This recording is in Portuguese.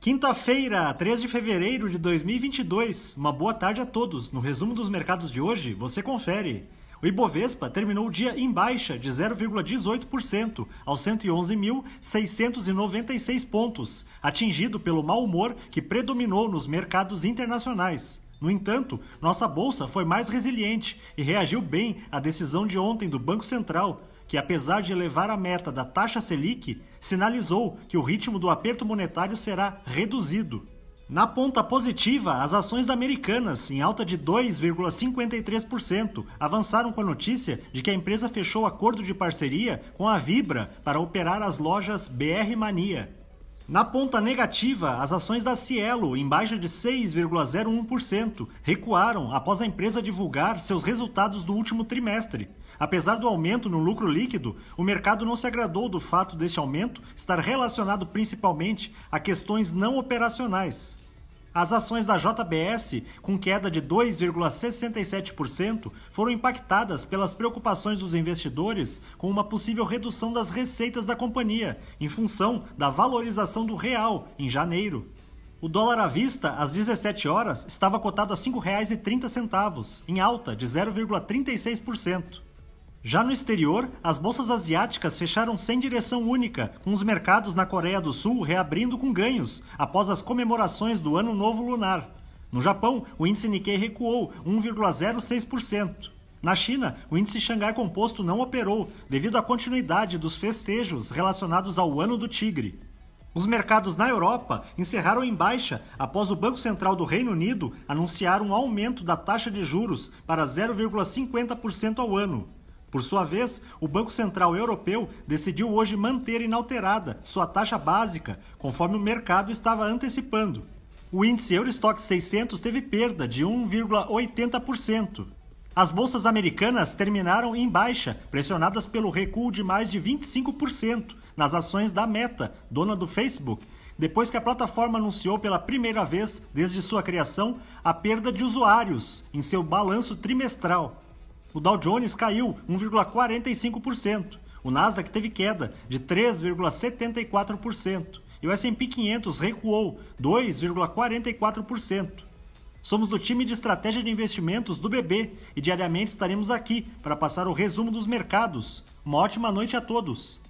Quinta-feira, 3 de fevereiro de 2022. Uma boa tarde a todos. No resumo dos mercados de hoje, você confere. O Ibovespa terminou o dia em baixa de 0,18% aos 111.696 pontos, atingido pelo mau humor que predominou nos mercados internacionais. No entanto, nossa bolsa foi mais resiliente e reagiu bem à decisão de ontem do Banco Central, que, apesar de elevar a meta da taxa Selic, sinalizou que o ritmo do aperto monetário será reduzido. Na ponta positiva, as ações da Americanas, em alta de 2,53%, avançaram com a notícia de que a empresa fechou acordo de parceria com a Vibra para operar as lojas BR Mania. Na ponta negativa, as ações da Cielo, em baixa de 6,01%, recuaram após a empresa divulgar seus resultados do último trimestre. Apesar do aumento no lucro líquido, o mercado não se agradou do fato deste aumento estar relacionado principalmente a questões não operacionais. As ações da JBS, com queda de 2,67%, foram impactadas pelas preocupações dos investidores com uma possível redução das receitas da companhia, em função da valorização do real em janeiro. O dólar à vista, às 17 horas, estava cotado a R$ 5,30, em alta de 0,36%. Já no exterior, as bolsas asiáticas fecharam sem direção única, com os mercados na Coreia do Sul reabrindo com ganhos após as comemorações do Ano Novo Lunar. No Japão, o índice Nikkei recuou 1,06%. Na China, o índice Xangai Composto não operou devido à continuidade dos festejos relacionados ao Ano do Tigre. Os mercados na Europa encerraram em baixa após o Banco Central do Reino Unido anunciar um aumento da taxa de juros para 0,50% ao ano. Por sua vez, o Banco Central Europeu decidiu hoje manter inalterada sua taxa básica, conforme o mercado estava antecipando. O índice Eurostock 600 teve perda de 1,80%. As bolsas americanas terminaram em baixa, pressionadas pelo recuo de mais de 25% nas ações da Meta, dona do Facebook, depois que a plataforma anunciou pela primeira vez desde sua criação a perda de usuários em seu balanço trimestral. O Dow Jones caiu 1,45%. O Nasdaq teve queda de 3,74% e o S&P 500 recuou 2,44%. Somos do time de estratégia de investimentos do BB e diariamente estaremos aqui para passar o resumo dos mercados. Uma ótima noite a todos.